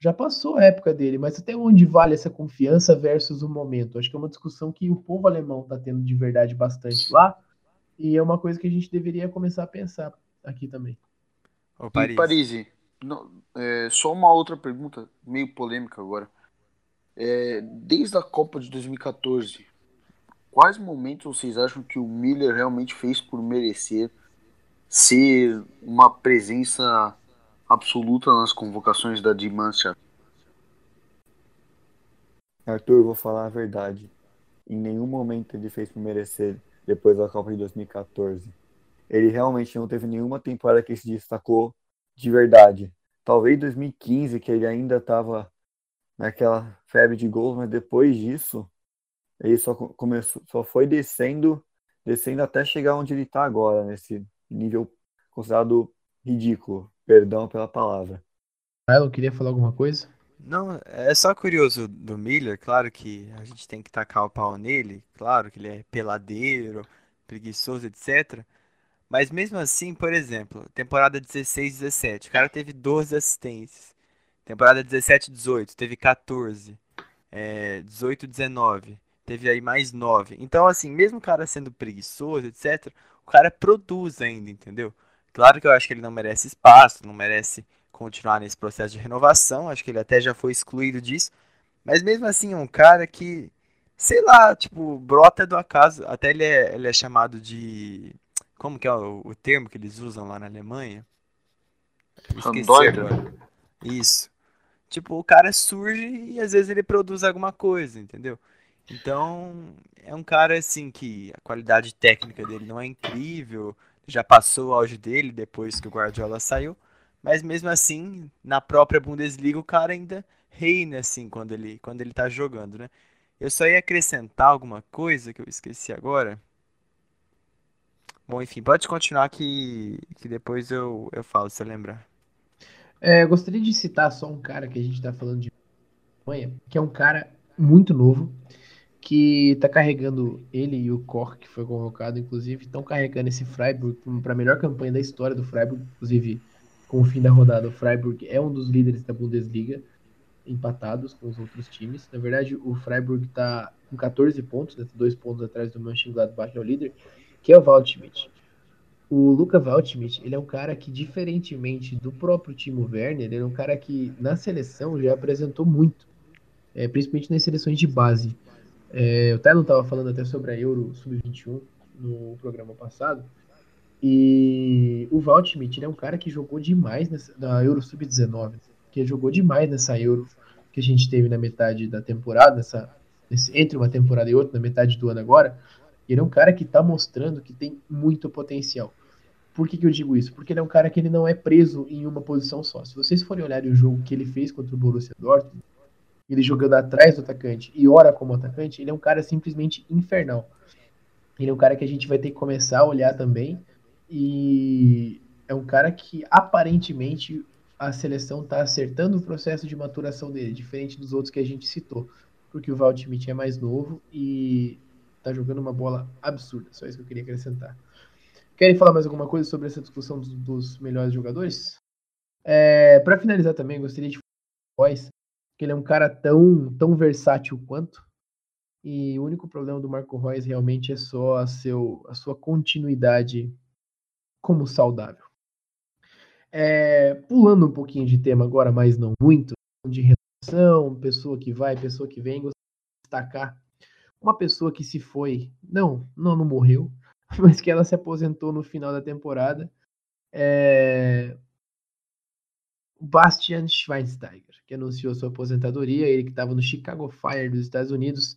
já passou a época dele, mas até onde vale essa confiança versus o momento? Acho que é uma discussão que o povo alemão está tendo de verdade bastante lá, e é uma coisa que a gente deveria começar a pensar aqui também. Ô, Paris. E Paris, não, é, só uma outra pergunta, meio polêmica agora. É, desde a Copa de 2014, quais momentos vocês acham que o Miller realmente fez por merecer ser uma presença absoluta nas convocações da Dimancia. Arthur, vou falar a verdade. Em nenhum momento ele fez por merecer depois da Copa de 2014. Ele realmente não teve nenhuma temporada que se destacou de verdade. Talvez 2015, que ele ainda estava naquela febre de gols, mas depois disso, ele só começou, só foi descendo, descendo até chegar onde ele está agora, nesse nível considerado ridículo. Perdão pela palavra. Milo, queria falar alguma coisa? Não, é só curioso do Miller, claro que a gente tem que tacar o pau nele, claro que ele é peladeiro, preguiçoso, etc. Mas mesmo assim, por exemplo, temporada 16-17, o cara teve 12 assistências. Temporada 17-18, teve 14. É, 18-19, teve aí mais 9. Então, assim, mesmo o cara sendo preguiçoso, etc., o cara produz ainda, entendeu? Claro que eu acho que ele não merece espaço, não merece continuar nesse processo de renovação, acho que ele até já foi excluído disso, mas mesmo assim é um cara que, sei lá, tipo, brota do acaso, até ele é, ele é chamado de, como que é o, o termo que eles usam lá na Alemanha? agora. Isso. Tipo, o cara surge e às vezes ele produz alguma coisa, entendeu? Então, é um cara assim que a qualidade técnica dele não é incrível, já passou o auge dele depois que o Guardiola saiu, mas mesmo assim, na própria Bundesliga, o cara ainda reina assim quando ele, quando ele tá jogando, né? Eu só ia acrescentar alguma coisa que eu esqueci agora. Bom, enfim, pode continuar que, que depois eu, eu falo, se você lembrar. É, gostaria de citar só um cara que a gente está falando de que é um cara muito novo, que está carregando ele e o Koch, que foi convocado, inclusive, estão carregando esse Freiburg para a melhor campanha da história do Freiburg, inclusive com o fim da rodada, o Freiburg é um dos líderes da Bundesliga, empatados com os outros times. Na verdade, o Freiburg está com 14 pontos, né, dois pontos atrás do Mönchengladbach, que é o líder, que é o Waldschmidt. O Luca Waldschmidt, ele é um cara que, diferentemente do próprio Timo Werner, ele é um cara que na seleção já apresentou muito, é, principalmente nas seleções de base. É, o Tylon estava falando até sobre a Euro Sub-21 no programa passado, e o Waldschmidt é um cara que jogou demais nessa, na Euro Sub-19, que jogou demais nessa Euro que a gente teve na metade da temporada, nessa, nesse, entre uma temporada e outra, na metade do ano agora. Ele é um cara que está mostrando que tem muito potencial. Por que, que eu digo isso? Porque ele é um cara que ele não é preso em uma posição só. Se vocês forem olhar o jogo que ele fez contra o Borussia Dortmund, ele jogando atrás do atacante e ora como atacante, ele é um cara simplesmente infernal. Ele é um cara que a gente vai ter que começar a olhar também. E é um cara que aparentemente a seleção está acertando o processo de maturação dele, diferente dos outros que a gente citou. Porque o Valtimit é mais novo e tá jogando uma bola absurda. Só isso que eu queria acrescentar. Querem falar mais alguma coisa sobre essa discussão dos, dos melhores jogadores? É, para finalizar também, gostaria de falar que ele é um cara tão, tão versátil quanto. E o único problema do Marco Reus realmente é só a, seu, a sua continuidade como saudável. É, pulando um pouquinho de tema agora, mas não muito, de relação, pessoa que vai, pessoa que vem, gostaria de destacar uma pessoa que se foi, não, não, não morreu, mas que ela se aposentou no final da temporada, é... Bastian Schweinsteiger, que anunciou sua aposentadoria, ele que estava no Chicago Fire dos Estados Unidos,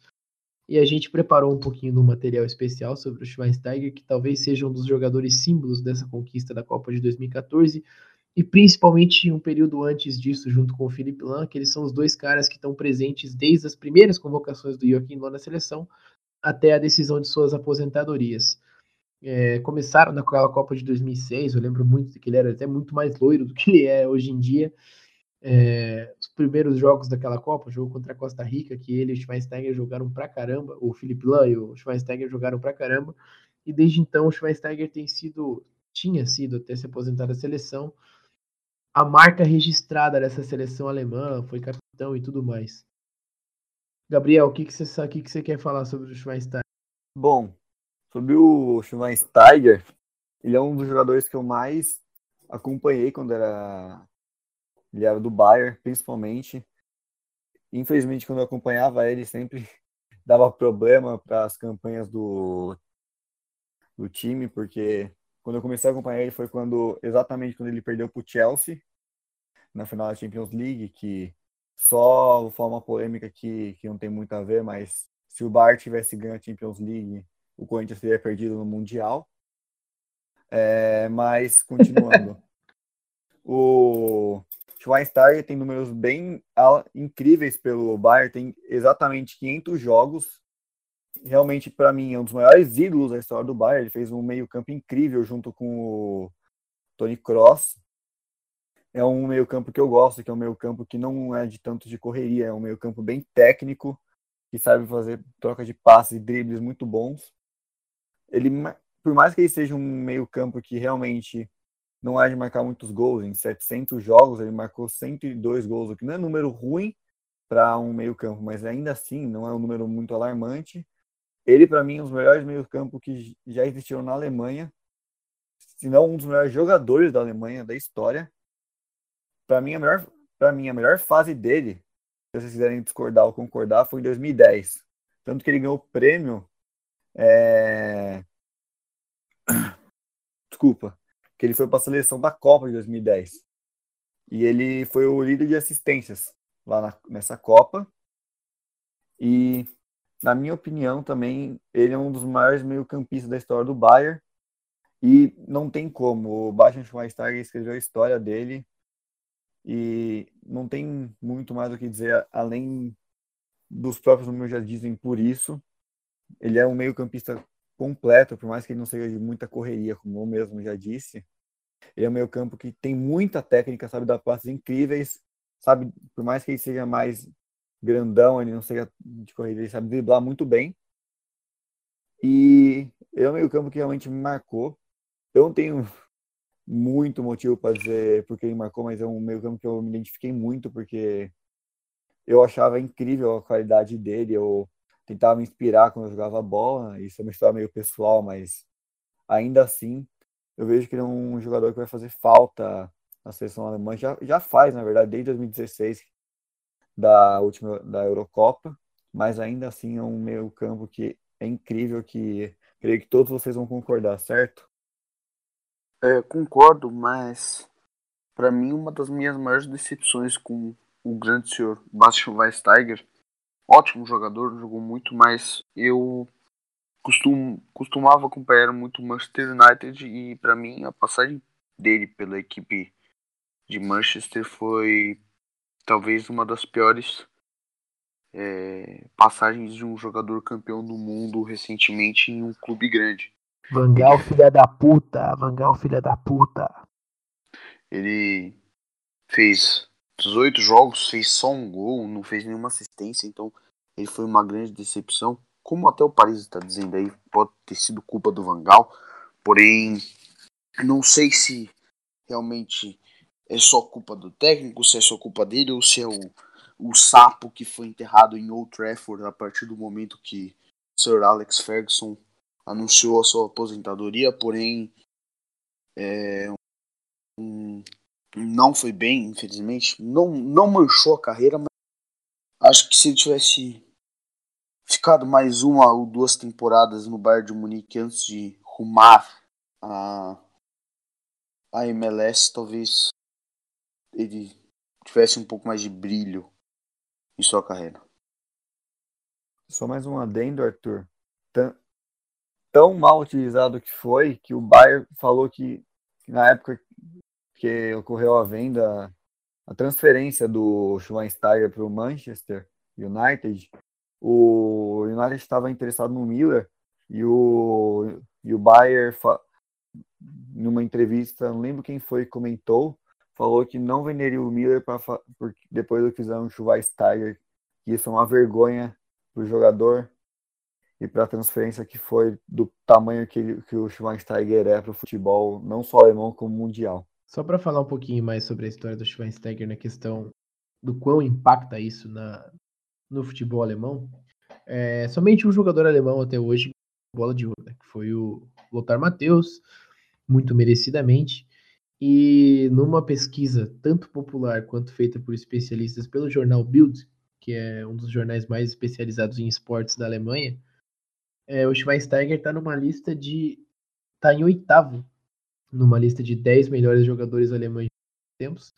e a gente preparou um pouquinho do material especial sobre o Schweinsteiger, que talvez seja um dos jogadores símbolos dessa conquista da Copa de 2014, e principalmente um período antes disso, junto com o Felipe Lan, que eles são os dois caras que estão presentes desde as primeiras convocações do Joaquim Lô na seleção até a decisão de suas aposentadorias. É, começaram naquela Copa de 2006, eu lembro muito que ele era até muito mais loiro do que ele é hoje em dia. É, os primeiros jogos daquela Copa, o jogo contra a Costa Rica, que ele e o Schweinsteiger jogaram pra caramba, o Felipe Lan e o Schweinsteiger jogaram pra caramba, e desde então o Schweinsteiger tem sido, tinha sido até se aposentar da seleção, a marca registrada dessa seleção alemã, foi capitão e tudo mais. Gabriel, o que, que, você, o que, que você quer falar sobre o Schweinsteiger? Bom, sobre o Schweinsteiger, ele é um dos jogadores que eu mais acompanhei quando era ele era do Bayern, principalmente. Infelizmente, quando eu acompanhava ele, sempre dava problema para as campanhas do, do time, porque quando eu comecei a acompanhar ele foi quando exatamente quando ele perdeu para o Chelsea na final da Champions League, que só foi uma polêmica que, que não tem muito a ver, mas se o Bar tivesse ganho a Champions League, o Corinthians teria perdido no Mundial. É, mas, continuando. o Schweinsteiger tem números bem incríveis pelo Bayern, tem exatamente 500 jogos realmente, para mim, é um dos maiores ídolos da história do Bayern. Ele fez um meio-campo incrível junto com o Tony Kroos. É um meio-campo que eu gosto, que é um meio-campo que não é de tanto de correria, é um meio-campo bem técnico, que sabe fazer troca de passes e dribles muito bons. Ele, por mais que ele seja um meio-campo que realmente não é de marcar muitos gols, em 700 jogos ele marcou 102 gols, o que não é número ruim para um meio-campo, mas ainda assim não é um número muito alarmante. Ele, para mim, é um dos melhores meio-campo que já existiram na Alemanha, se não um dos melhores jogadores da Alemanha da história. Para mim, a melhor, para mim, a melhor fase dele, se vocês quiserem discordar ou concordar, foi em 2010. Tanto que ele ganhou o prêmio. É... Desculpa. Que ele foi para a seleção da Copa de 2010. E ele foi o líder de assistências lá na, nessa Copa. E na minha opinião, também, ele é um dos maiores meio-campistas da história do Bayern. E não tem como. O Bastian Schweinsteiger escreveu a história dele E não tem muito mais o que dizer além dos próprios números já dizem por isso. Ele é um meio-campista completo, por mais que ele não seja de muita correria, como eu mesmo já disse. Ele é um meio-campo que tem muita técnica, sabe dar passes incríveis, sabe, por mais que ele seja mais grandão, ele não seja de corrida, ele sabe driblar muito bem. E é um meio-campo que realmente me marcou. Eu não tenho muito motivo para dizer porque ele marcou, mas é um meio-campo que eu me identifiquei muito porque eu achava incrível a qualidade dele. Eu tentava me inspirar quando eu jogava bola. Isso é uma história meio pessoal, mas ainda assim eu vejo que ele é um jogador que vai fazer falta na seleção alemã. Já, já faz, na verdade, desde 2016, da última da Eurocopa. Mas ainda assim é um meio campo que é incrível, que creio que todos vocês vão concordar, certo? É, concordo, mas para mim uma das minhas maiores decepções com o grande senhor Bastian Schweinsteiger, ótimo jogador, jogou muito, mas eu costum, costumava acompanhar muito o Manchester United e para mim a passagem dele pela equipe de Manchester foi talvez uma das piores é, passagens de um jogador campeão do mundo recentemente em um clube grande. Vangal, filha da puta. Vangal, filha da puta. Ele fez 18 jogos, fez só um gol, não fez nenhuma assistência, então ele foi uma grande decepção. Como até o Paris está dizendo aí, pode ter sido culpa do Vangal, porém não sei se realmente é só culpa do técnico, se é só culpa dele ou se é o, o sapo que foi enterrado em Old Trafford a partir do momento que Sir Alex Ferguson anunciou a sua aposentadoria, porém é, um, não foi bem, infelizmente. Não, não manchou a carreira, mas acho que se ele tivesse ficado mais uma ou duas temporadas no Bayern de Munique antes de rumar a, a MLS, talvez ele tivesse um pouco mais de brilho em sua carreira. Só mais um adendo, Arthur tão mal utilizado que foi que o Bayern falou que na época que ocorreu a venda, a transferência do Schweinsteiger para o Manchester United, o United estava interessado no Miller e o, e o Bayern, numa entrevista, não lembro quem foi, comentou, falou que não venderia o Miller pra, depois do que fizeram o Schweinsteiger, que isso é uma vergonha para o jogador e para a transferência que foi do tamanho que, que o Schweinsteiger é para o futebol, não só alemão, como mundial. Só para falar um pouquinho mais sobre a história do Schweinsteiger na questão do quão impacta isso na, no futebol alemão, é, somente um jogador alemão até hoje bola de ouro, né, que foi o Lothar Matthäus, muito merecidamente, e numa pesquisa tanto popular quanto feita por especialistas pelo jornal Bild, que é um dos jornais mais especializados em esportes da Alemanha, é, o Schweinsteiger está numa lista de. está em oitavo, numa lista de 10 melhores jogadores alemães de tempos.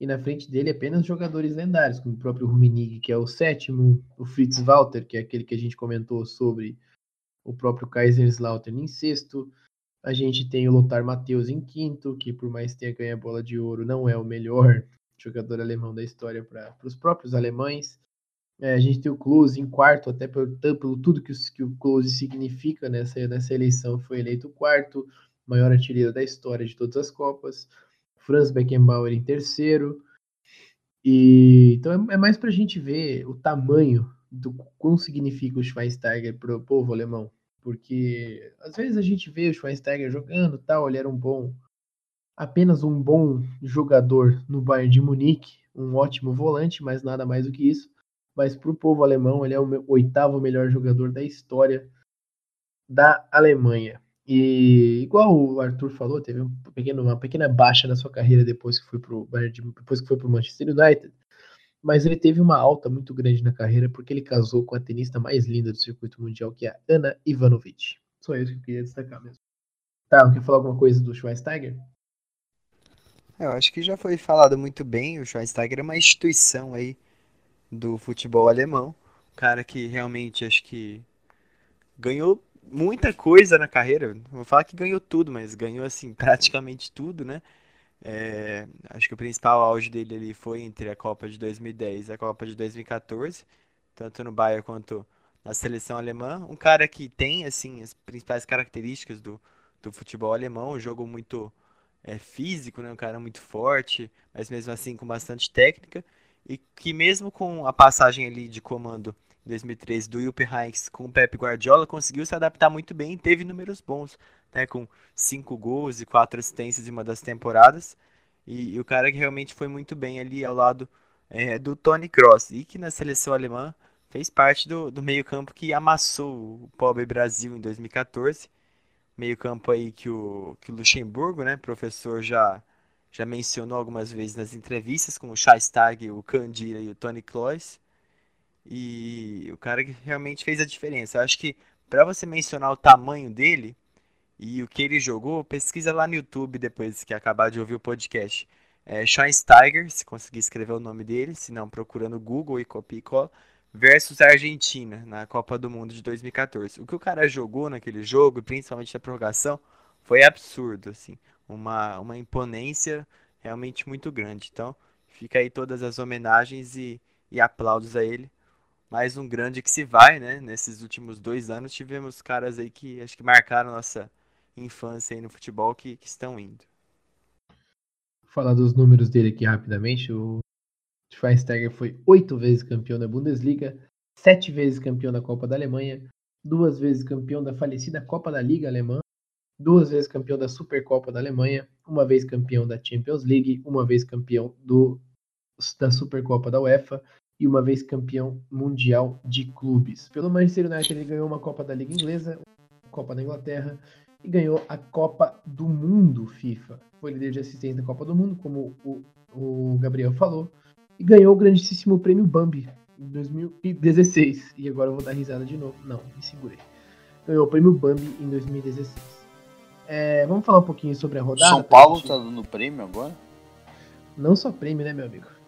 E na frente dele apenas jogadores lendários, como o próprio Rummenigge, que é o sétimo, o Fritz Walter, que é aquele que a gente comentou sobre o próprio Kaiserslautern em sexto. A gente tem o Lothar Matthäus em quinto, que por mais tenha ganho a bola de ouro, não é o melhor jogador alemão da história para os próprios alemães. É, a gente tem o Close em quarto, até pelo, pelo tudo que o, que o Close significa nessa, nessa eleição, foi eleito quarto, maior artilheiro da história de todas as Copas. Franz Beckenbauer em terceiro. E, então é, é mais para a gente ver o tamanho do quão significa o Schweinsteiger para o povo alemão. Porque às vezes a gente vê o Schweinsteiger jogando tal, ele era um bom, apenas um bom jogador no Bayern de Munique, um ótimo volante, mas nada mais do que isso mas para o povo alemão ele é o oitavo melhor jogador da história da Alemanha. E igual o Arthur falou, teve um pequeno, uma pequena baixa na sua carreira depois que foi para o depois que foi para Manchester United, mas ele teve uma alta muito grande na carreira porque ele casou com a tenista mais linda do circuito mundial, que é a Ana Ivanovic. Só isso que eu queria destacar mesmo. Tá, quer falar alguma coisa do Schweinsteiger? É, eu acho que já foi falado muito bem. O Schweinsteiger é uma instituição aí do futebol alemão. Um cara que realmente acho que ganhou muita coisa na carreira. Vou falar que ganhou tudo, mas ganhou assim praticamente tudo, né? É, acho que o principal auge dele ali foi entre a Copa de 2010 e a Copa de 2014, tanto no Bayern quanto na seleção alemã. Um cara que tem assim as principais características do, do futebol alemão, um jogo muito é, físico, né? um cara muito forte, mas mesmo assim com bastante técnica, e que mesmo com a passagem ali de comando em 2013 do Jupp Heynckes com o Pep Guardiola, conseguiu se adaptar muito bem e teve números bons, né? com cinco gols e quatro assistências em uma das temporadas, e, e o cara que realmente foi muito bem ali ao lado é, do Tony Kroos, e que na seleção alemã fez parte do, do meio-campo que amassou o pobre Brasil em 2014. Meio-campo aí que o, que o Luxemburgo, né, professor, já, já mencionou algumas vezes nas entrevistas, com o Scheistag, o Candira e o Tony Kroos. E o cara que realmente fez a diferença. Eu acho que para você mencionar o tamanho dele e o que ele jogou, pesquisa lá no YouTube depois que acabar de ouvir o podcast. É Schweinsteiger, se conseguir escrever o nome dele, se não procura no Google e copia e cola versus a Argentina na Copa do Mundo de 2014. O que o cara jogou naquele jogo, principalmente na prorrogação, foi absurdo, assim, uma, uma imponência realmente muito grande. Então, fica aí todas as homenagens e, e aplausos a ele. Mais um grande que se vai, né? Nesses últimos dois anos tivemos caras aí que acho que marcaram nossa infância aí no futebol que, que estão indo. Vou falar dos números dele aqui rapidamente. O Schweinsteiger foi oito vezes campeão da Bundesliga, sete vezes campeão da Copa da Alemanha, duas vezes campeão da falecida Copa da Liga Alemã, duas vezes campeão da Supercopa da Alemanha, uma vez campeão da Champions League, uma vez campeão do, da Supercopa da UEFA e uma vez campeão mundial de clubes. Pelo Manchester United ele ganhou uma Copa da Liga Inglesa, Copa da Inglaterra e ganhou a Copa do Mundo FIFA. Foi líder de assistência da Copa do Mundo, como o, o Gabriel falou e ganhou o grandíssimo prêmio Bambi em 2016. E agora eu vou dar risada de novo. Não, me segurei. Ganhou o prêmio Bambi em 2016. É, vamos falar um pouquinho sobre a rodada. São Paulo tá dando prêmio agora? Não só prêmio, né, meu amigo?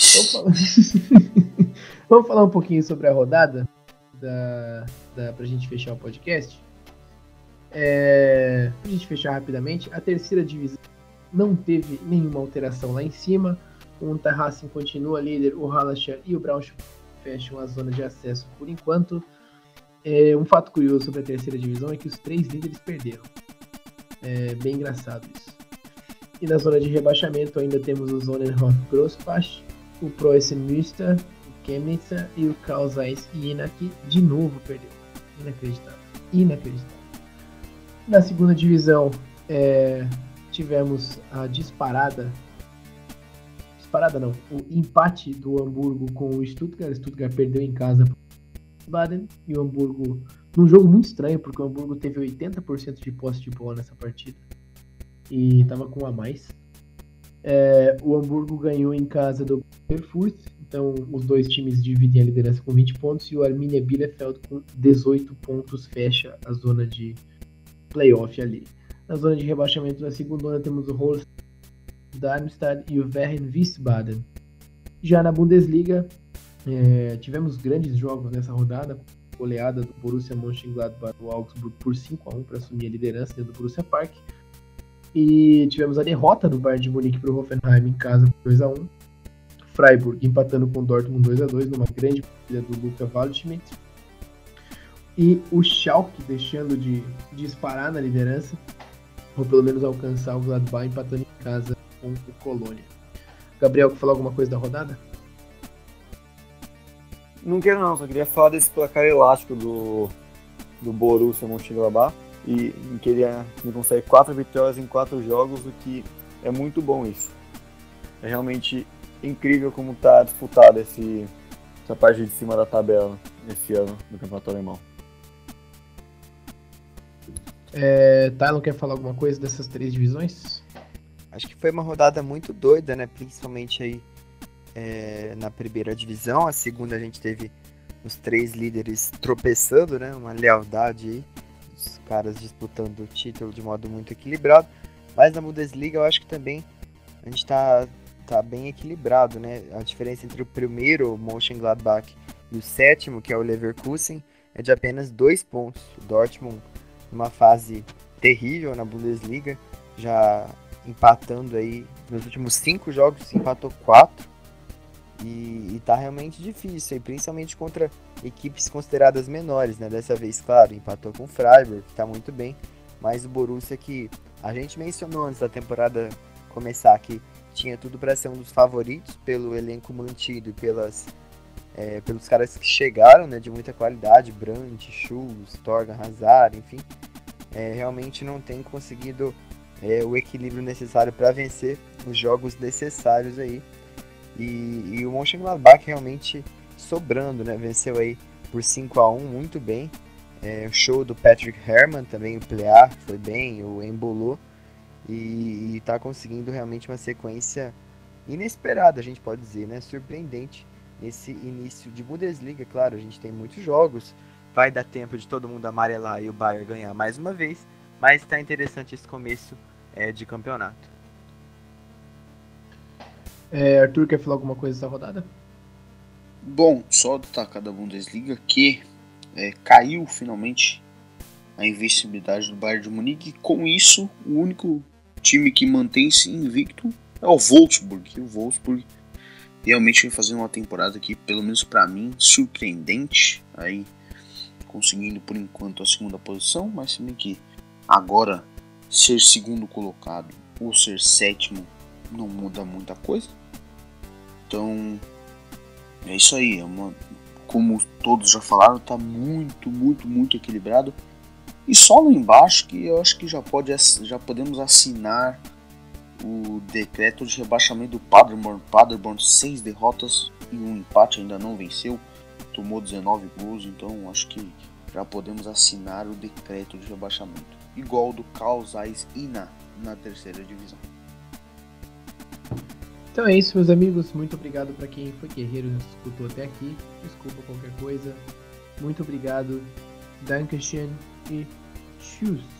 Vamos falar, um pouquinho sobre a rodada da, da, pra gente fechar o podcast. É, pra gente fechar rapidamente, a terceira divisão não teve nenhuma alteração lá em cima. O Unterhaching continua líder, o Hallerstadt e o Braunschweig fecham a zona de acesso por enquanto. É, um fato curioso sobre a terceira divisão é que os três líderes perderam. É bem engraçado isso. E na zona de rebaixamento ainda temos o Zonenhof Grossbach, o Preußen Münster, o Chemnitz e o Karl Zeiss Jena de novo perdeu. Inacreditável. Inacreditável. Na segunda divisão é, tivemos a disparada Parada não. O empate do Hamburgo com o Stuttgart. O Stuttgart perdeu em casa Baden. E o Hamburgo, num jogo muito estranho, porque o Hamburgo teve 80% de posse de bola nessa partida. E tava com a mais. É, o Hamburgo ganhou em casa do Erfurt. Então os dois times dividem a liderança com 20 pontos. E o Arminia Bielefeld com 18 pontos fecha a zona de playoff ali. Na zona de rebaixamento da segunda temos o Holstein Darmstadt e o Werren Wiesbaden. Já na Bundesliga, é, tivemos grandes jogos nessa rodada, goleada do Borussia Mönchengladbach do Augsburg por 5 a 1 para assumir a liderança dentro do Borussia Park. E tivemos a derrota do Bayern de Munique para o Hoffenheim em casa por 2 a 1 Freiburg empatando com o Dortmund 2 a 2 numa grande partida do Luca Waldschmidt. E o Schalke deixando de disparar na liderança, ou pelo menos alcançar o Gladbach empatando em casa com o Colônia. Gabriel, quer falar alguma coisa da rodada? Não quero não, só queria falar desse placar elástico do, do Borussia Mönchengladbach e em que ele, ele consegue quatro vitórias em quatro jogos, o que é muito bom isso. É realmente incrível como está disputada esse, essa parte de cima da tabela esse ano do Campeonato Alemão. É, Tylon quer falar alguma coisa dessas três divisões? Acho que foi uma rodada muito doida, né? Principalmente aí é, na primeira divisão. A segunda a gente teve os três líderes tropeçando, né? Uma lealdade aí. Os caras disputando o título de modo muito equilibrado. Mas na Bundesliga eu acho que também a gente tá, tá bem equilibrado, né? A diferença entre o primeiro, o Mönchengladbach, e o sétimo, que é o Leverkusen, é de apenas dois pontos. O Dortmund, numa fase terrível na Bundesliga, já empatando aí nos últimos cinco jogos, empatou quatro. E, e tá realmente difícil, e principalmente contra equipes consideradas menores, né? Dessa vez, claro, empatou com o Freiburg, que tá muito bem. Mas o Borussia que a gente mencionou antes da temporada começar que tinha tudo para ser um dos favoritos pelo elenco mantido e pelas, é, pelos caras que chegaram, né, de muita qualidade, Brandt, Schultz, Torgan, Hazard, enfim, é, realmente não tem conseguido é, o equilíbrio necessário para vencer os jogos necessários aí. E, e o Mönchengladbach realmente sobrando, né, venceu aí por 5 a 1 muito bem. É, o show do Patrick Herman também, o Plear foi bem, o Embolo e está conseguindo realmente uma sequência inesperada, a gente pode dizer, né? Surpreendente nesse início de Bundesliga. Claro, a gente tem muitos jogos, vai dar tempo de todo mundo amarelar e o Bayern ganhar mais uma vez, mas está interessante esse começo é, de campeonato. É, Arthur, quer falar alguma coisa dessa rodada? Bom, só destacar da Bundesliga que é, caiu finalmente a invencibilidade do Bayern de Munique. E com isso, o único time que mantém-se invicto é o Wolfsburg. E o Wolfsburg realmente vem fazendo uma temporada aqui, pelo menos para mim, surpreendente. Aí conseguindo por enquanto a segunda posição, mas se bem que agora ser segundo colocado ou ser sétimo não muda muita coisa. Então é isso aí, é uma, como todos já falaram, está muito, muito, muito equilibrado. E só lá embaixo que eu acho que já, pode, já podemos assinar o decreto de rebaixamento do Paderborn. Paderborn, seis derrotas e um empate, ainda não venceu. Tomou 19 gols, então acho que já podemos assinar o decreto de rebaixamento. Igual do Causais Ina na terceira divisão. Então é isso, meus amigos. Muito obrigado para quem foi guerreiro e nos escutou até aqui. Desculpa qualquer coisa. Muito obrigado. Dankeschön e tschüss.